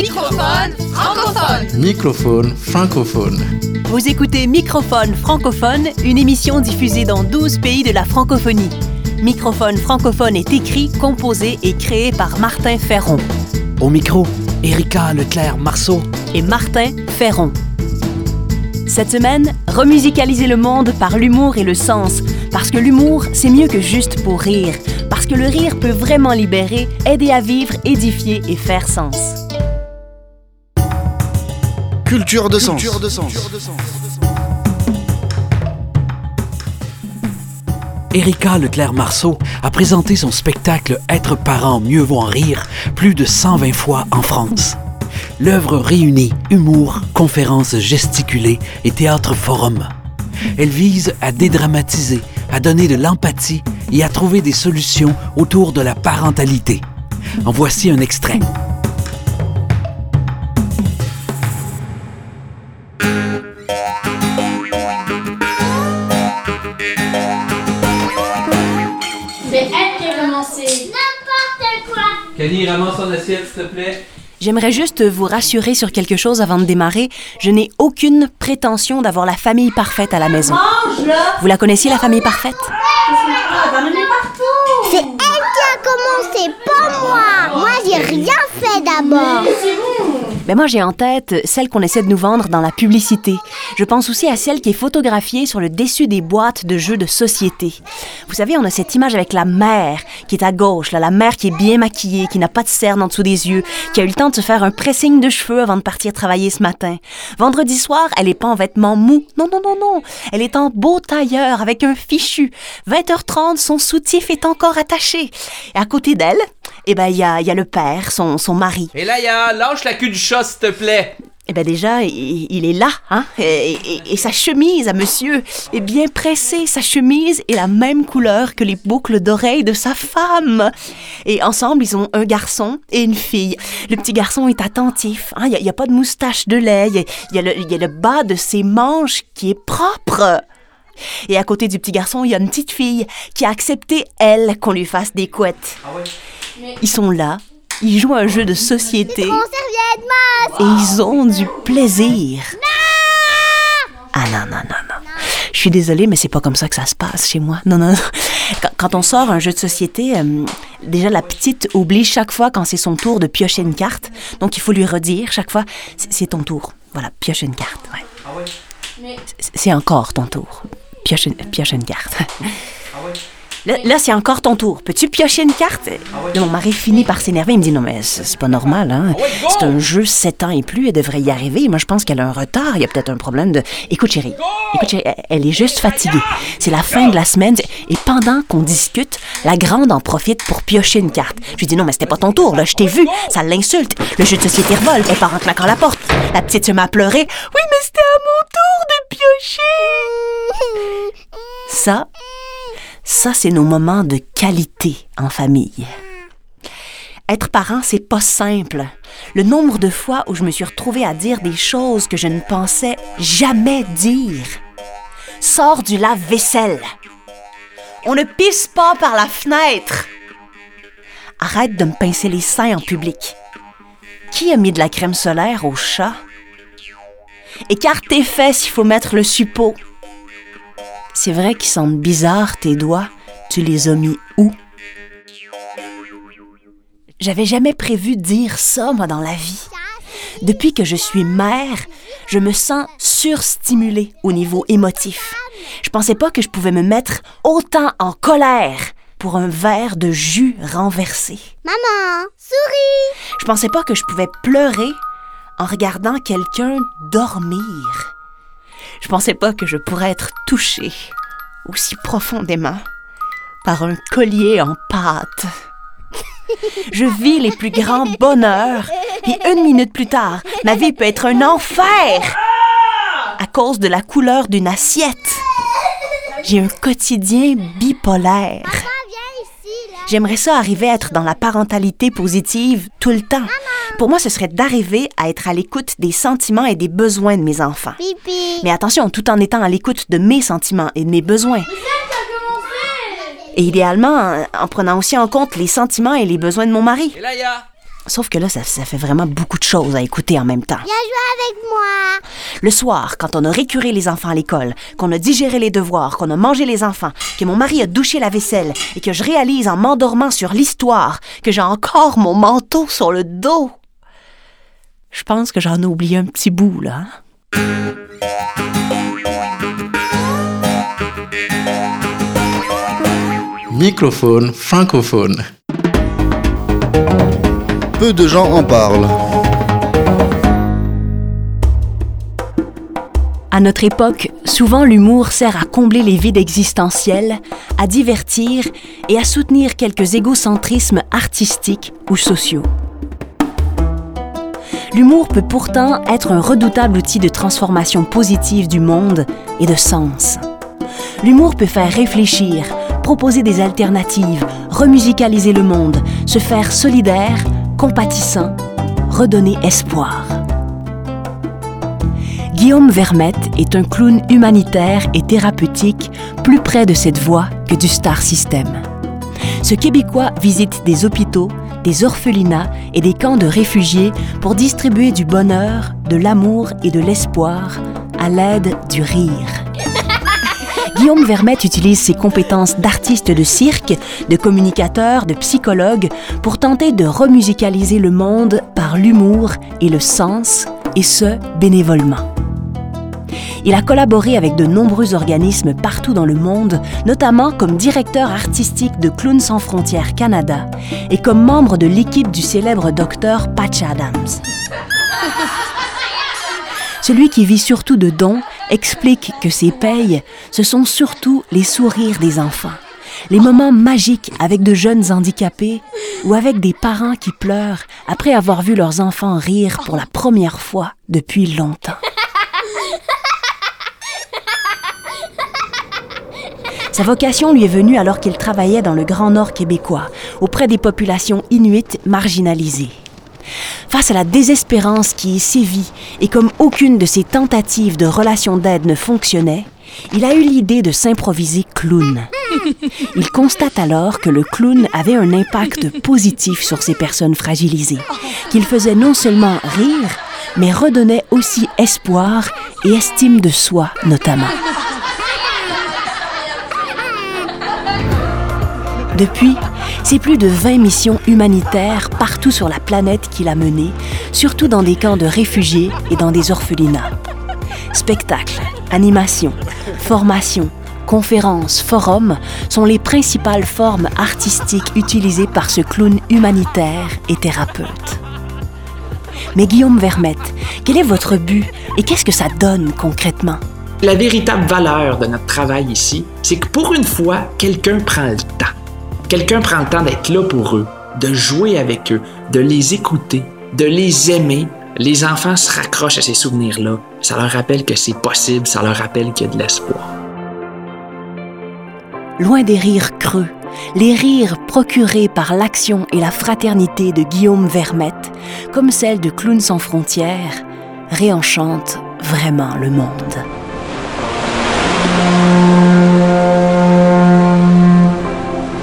Microphone francophone. Microphone francophone. Vous écoutez Microphone francophone, une émission diffusée dans 12 pays de la francophonie. Microphone francophone est écrit, composé et créé par Martin Ferron Au micro, Erika Leclerc-Marceau. et Martin Ferron. Cette semaine, remusicaliser le monde par l'humour et le sens. Parce que l'humour, c'est mieux que juste pour rire. Parce que le rire peut vraiment libérer, aider à vivre, édifier et faire sens. Culture de sens. Erika Leclerc-Marceau a présenté son spectacle Être parent, mieux vaut en rire plus de 120 fois en France. L'œuvre réunit humour, conférences gesticulées et théâtre forum. Elle vise à dédramatiser, à donner de l'empathie et à trouver des solutions autour de la parentalité. En voici un extrait. Kelly, ramasse ton assiette, s'il te plaît. J'aimerais juste vous rassurer sur quelque chose avant de démarrer. Je n'ai aucune prétention d'avoir la famille parfaite à la maison. Vous la connaissiez, la famille parfaite? C'est elle qui a commencé, pas moi. Moi, j'ai rien fait d'abord. Mais moi, j'ai en tête celle qu'on essaie de nous vendre dans la publicité. Je pense aussi à celle qui est photographiée sur le dessus des boîtes de jeux de société. Vous savez, on a cette image avec la mère qui est à gauche, la mère qui est bien maquillée, qui n'a pas de cerne en dessous des yeux, qui a eu le temps de se faire un pressing de cheveux avant de partir travailler ce matin. Vendredi soir, elle est pas en vêtements mous. Non, non, non, non. Elle est en beau tailleur avec un fichu. 20h30, son soutif est encore attaché. Et à côté d'elle, eh ben, il y a, il y a le père, son, son mari. Et là, ya, lâche la queue du chat, s'il te plaît. Eh bien déjà, il, il est là, hein? Et, et- et sa chemise à monsieur est bien pressée. Sa chemise est la même couleur que les boucles d'oreilles de sa femme. Et ensemble, ils ont un garçon et une fille. Le petit garçon est attentif. hein, Il n'y a, pas de moustache de lait. Il y a, il y a le, il y a le bas de ses manches qui est propre. Et à côté du petit garçon, il y a une petite fille qui a accepté, elle, qu'on lui fasse des couettes. Ils sont là, ils jouent à un jeu de société et ils ont du plaisir. Ah non, non, non, non. Je suis désolée, mais c'est pas comme ça que ça se passe chez moi. Non, non, non. Quand, quand on sort un jeu de société, euh, déjà la petite oublie chaque fois quand c'est son tour de piocher une carte. Donc il faut lui redire chaque fois, c'est ton tour. Voilà, pioche une carte. Ouais. C'est- C'est encore ton tour. Pioche une, pioche une carte. Là, là, c'est encore ton tour. Peux-tu piocher une carte? Là, mon mari finit par s'énerver. Il me dit Non, mais c'est pas normal, hein? C'est un jeu 7 ans et plus. Elle devrait y arriver. Moi, je pense qu'elle a un retard. Il y a peut-être un problème de. Écoute, chérie. Écoute, chérie, elle- elle est juste fatiguée. C'est la fin de la semaine. Et pendant qu'on discute, la grande en profite pour piocher une carte. Je lui dis Non, mais c'était pas ton tour, là. Je t'ai vu. Ça l'insulte. Le jeu de société revole. Elle part en claquant la porte. La petite se met à pleurer. Oui, mais c'était à mon tour de piocher. Ça, ça, c'est nos moments de qualité en famille. Être parent, c'est pas simple. Le nombre de fois où je me suis retrouvée à dire des choses que je ne pensais jamais dire. Sors du lave-vaisselle. On ne pisse pas par la fenêtre. Arrête de me pincer les seins en public. Qui a mis de la crème solaire au chat? Écarte tes fesses, il faut mettre le suppôt. C'est vrai qu'ils sentent bizarre tes doigts. Tu les as mis où? J'avais jamais prévu dire ça, moi, dans la vie. Depuis que je suis mère, je me sens surstimulée au niveau émotif. Je pensais pas que je pouvais me mettre autant en colère pour un verre de jus renversé. Maman, souris. Je pensais pas que je pouvais pleurer en regardant quelqu'un dormir. Je pensais pas que je pourrais être touchée aussi profondément par un collier en pâte. Je vis les plus grands bonheurs et une minute plus tard, ma vie peut être un enfer à cause de la couleur d'une assiette. J'ai un quotidien bipolaire. J'aimerais ça arriver à être dans la parentalité positive tout le temps. Pour moi, ce serait d'arriver à être à l'écoute des sentiments et des besoins de mes enfants. Pipi. Mais attention, tout en étant à l'écoute de mes sentiments et de mes besoins. Et idéalement, en- en prenant aussi en compte les sentiments et les besoins de mon mari. Et là, ya, Sauf que là, ça, ça fait vraiment beaucoup de choses à écouter en même temps. Viens jouer avec moi. Le soir, quand on a récuré les enfants à l'école, qu'on a digéré les devoirs, qu'on a mangé les enfants, que mon mari a douché la vaisselle et que je réalise en m'endormant sur l'histoire que j'ai encore mon manteau sur le dos. Je pense que j'en ai oublié un petit bout, là. hein? Microphone francophone. Peu de gens en parlent. À notre époque, souvent l'humour sert à combler les vides existentiels, à divertir et à soutenir quelques égocentrismes artistiques ou sociaux. L'humour peut pourtant être un redoutable outil de transformation positive du monde et de sens. L'humour peut faire réfléchir, proposer des alternatives, remusicaliser le monde, se faire solidaire, compatissant, redonner espoir. Guillaume Vermette est un clown humanitaire et thérapeutique plus près de cette voie que du star system. Ce Québécois visite des hôpitaux, des orphelinats et des camps de réfugiés pour distribuer du bonheur, de l'amour et de l'espoir à l'aide du rire. Guillaume Vermette utilise ses compétences d'artiste de cirque, de communicateur, de psychologue pour tenter de remusicaliser le monde par l'humour et le sens, et ce, bénévolement. Il a collaboré avec de nombreux organismes partout dans le monde, notamment comme directeur artistique de Clowns sans frontières Canada et comme membre de l'équipe du célèbre docteur Patch Adams. Celui qui vit surtout de dons explique que ses payes, ce sont surtout les sourires des enfants, les moments magiques avec de jeunes handicapés ou avec des parents qui pleurent après avoir vu leurs enfants rire pour la première fois depuis longtemps. Sa vocation lui est venue alors qu'il travaillait dans le Grand Nord québécois, auprès des populations inuites marginalisées. Face à la désespérance qui y sévit et comme aucune de ses tentatives de relation d'aide ne fonctionnait, il a eu l'idée de s'improviser clown. Il constate alors que le clown avait un impact positif sur ces personnes fragilisées, qu'il faisait non seulement rire, mais redonnait aussi espoir et estime de soi notamment. Depuis, c'est plus de 20 missions humanitaires partout sur la planète qu'il a menées, surtout dans des camps de réfugiés et dans des orphelinats. Spectacles, animations, formations, conférences, forums sont les principales formes artistiques utilisées par ce clown humanitaire et thérapeute. Mais Guillaume Vermette, quel est votre but et qu'est-ce que ça donne concrètement? La véritable valeur de notre travail ici, c'est que pour une fois, quelqu'un prend le temps. Quelqu'un prend le temps d'être là pour eux, de jouer avec eux, de les écouter, de les aimer. Les enfants se raccrochent à ces souvenirs-là. Ça leur rappelle que c'est possible, ça leur rappelle qu'il y a de l'espoir. Loin des rires creux, les rires procurés par l'action et la fraternité de Guillaume Vermette, comme celle de Clowns sans frontières, réenchantent vraiment le monde.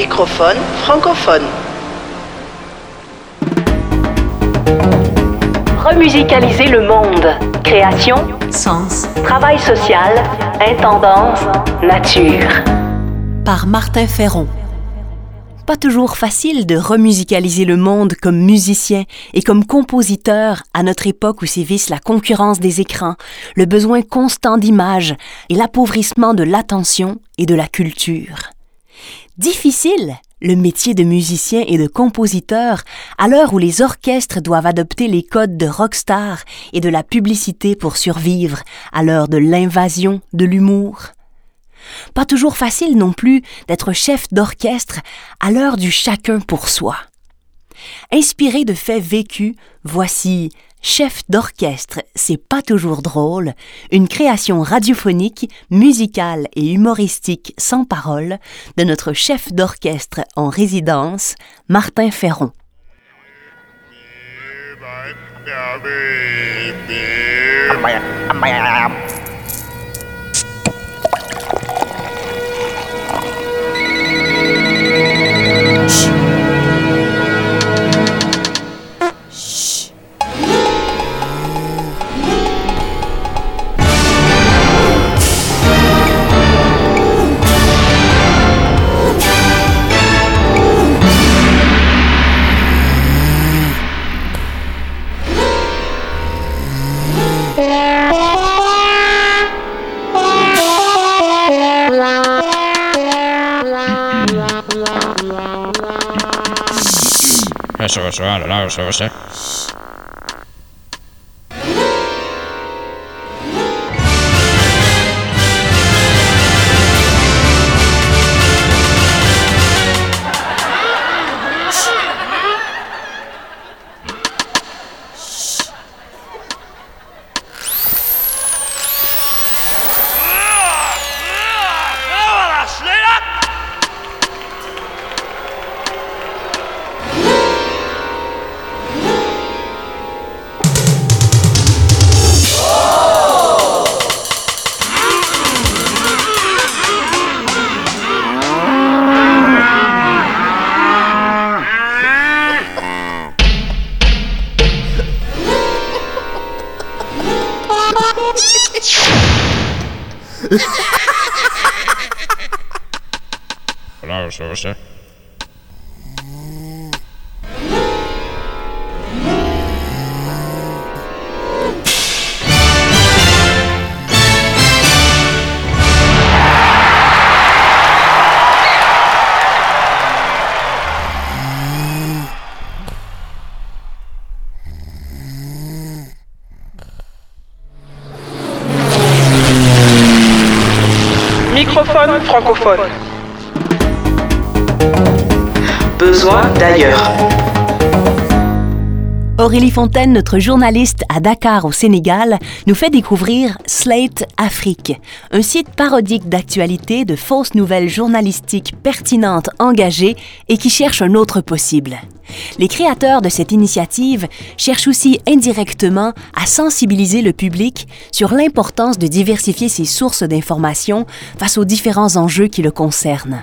Microphone francophone. Remusicaliser le monde. Création, Sens. travail social, intendance, nature. Par Martin Ferron. Pas toujours facile de remusicaliser le monde comme musicien et comme compositeur à notre époque où sévissent la concurrence des écrans, le besoin constant d'images et l'appauvrissement de l'attention et de la culture. Difficile le métier de musicien et de compositeur à l'heure où les orchestres doivent adopter les codes de rockstar et de la publicité pour survivre, à l'heure de l'invasion de l'humour. Pas toujours facile non plus d'être chef d'orchestre à l'heure du chacun pour soi. Inspiré de faits vécus, voici Chef d'orchestre, c'est pas toujours drôle, une création radiophonique, musicale et humoristique sans parole de notre chef d'orchestre en résidence, Martin Ferron. Zorro zorro la la zorro ze Bravo, Sosa. Francophone. Besoin d'ailleurs. Aurélie Fontaine, notre journaliste à Dakar au Sénégal, nous fait découvrir Slate Afrique, un site parodique d'actualité de fausses nouvelles journalistiques pertinentes, engagées et qui cherche un autre possible. Les créateurs de cette initiative cherchent aussi indirectement à sensibiliser le public sur l'importance de diversifier ses sources d'informations face aux différents enjeux qui le concernent.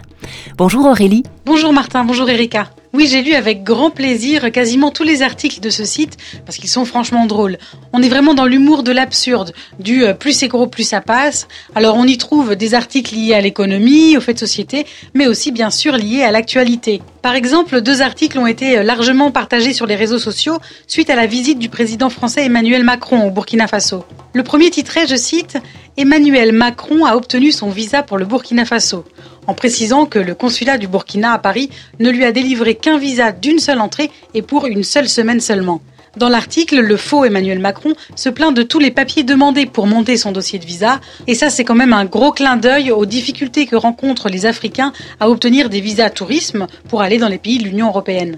Bonjour Aurélie. Bonjour Martin, bonjour Erika. Oui, j'ai lu avec grand plaisir quasiment tous les articles de ce site parce qu'ils sont franchement drôles. On est vraiment dans l'humour de l'absurde, du euh, plus c'est gros, plus ça passe. Alors on y trouve des articles liés à l'économie, aux faits de société, mais aussi bien sûr liés à l'actualité. Par exemple, deux articles ont été euh, largement partagés sur les réseaux sociaux suite à la visite du président français Emmanuel Macron au Burkina Faso. Le premier titrait, je cite, Emmanuel Macron a obtenu son visa pour le Burkina Faso en précisant que le consulat du Burkina à Paris ne lui a délivré qu'un visa d'une seule entrée et pour une seule semaine seulement. Dans l'article, le faux Emmanuel Macron se plaint de tous les papiers demandés pour monter son dossier de visa, et ça c'est quand même un gros clin d'œil aux difficultés que rencontrent les Africains à obtenir des visas tourisme pour aller dans les pays de l'Union européenne.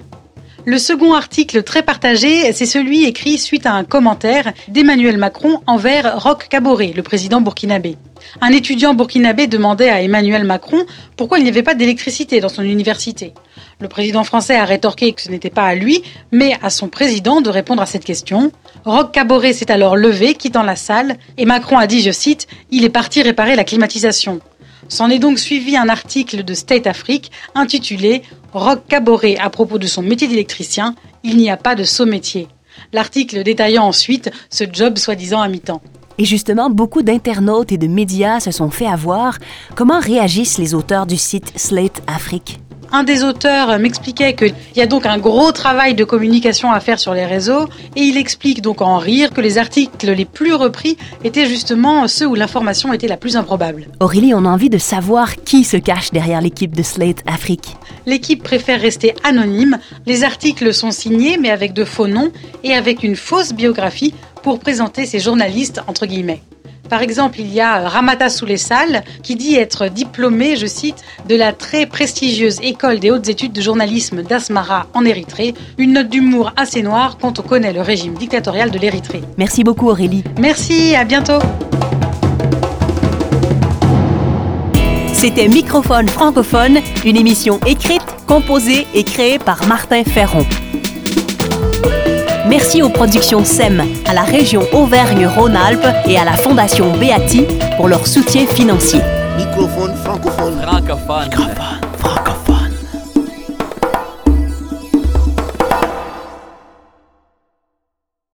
Le second article très partagé, c'est celui écrit suite à un commentaire d'Emmanuel Macron envers Roch Kaboré, le président burkinabé. Un étudiant burkinabé demandait à Emmanuel Macron pourquoi il n'y avait pas d'électricité dans son université. Le président français a rétorqué que ce n'était pas à lui, mais à son président de répondre à cette question. Roch Kaboré s'est alors levé, quittant la salle, et Macron a dit, je cite, Il est parti réparer la climatisation. S'en est donc suivi un article de State Afrique intitulé Roch Caboret à propos de son métier d'électricien, il n'y a pas de saut métier. L'article détaillant ensuite ce job soi-disant à mi-temps. Et justement, beaucoup d'internautes et de médias se sont fait avoir. Comment réagissent les auteurs du site Slate Afrique? Un des auteurs m'expliquait qu'il y a donc un gros travail de communication à faire sur les réseaux et il explique donc en rire que les articles les plus repris étaient justement ceux où l'information était la plus improbable. Aurélie, on a envie de savoir qui se cache derrière l'équipe de Slate Afrique. L'équipe préfère rester anonyme. Les articles sont signés mais avec de faux noms et avec une fausse biographie pour présenter ces journalistes entre guillemets. Par exemple, il y a Ramata Soulessal qui dit être diplômé, je cite, de la très prestigieuse école des hautes études de journalisme d'Asmara en Érythrée. Une note d'humour assez noire quand on connaît le régime dictatorial de l'Érythrée. Merci beaucoup Aurélie. Merci, à bientôt. C'était Microphone francophone, une émission écrite, composée et créée par Martin Ferron. Merci aux productions SEM, à la région Auvergne-Rhône-Alpes et à la Fondation Beati pour leur soutien financier. Microphone francophone. Francophone.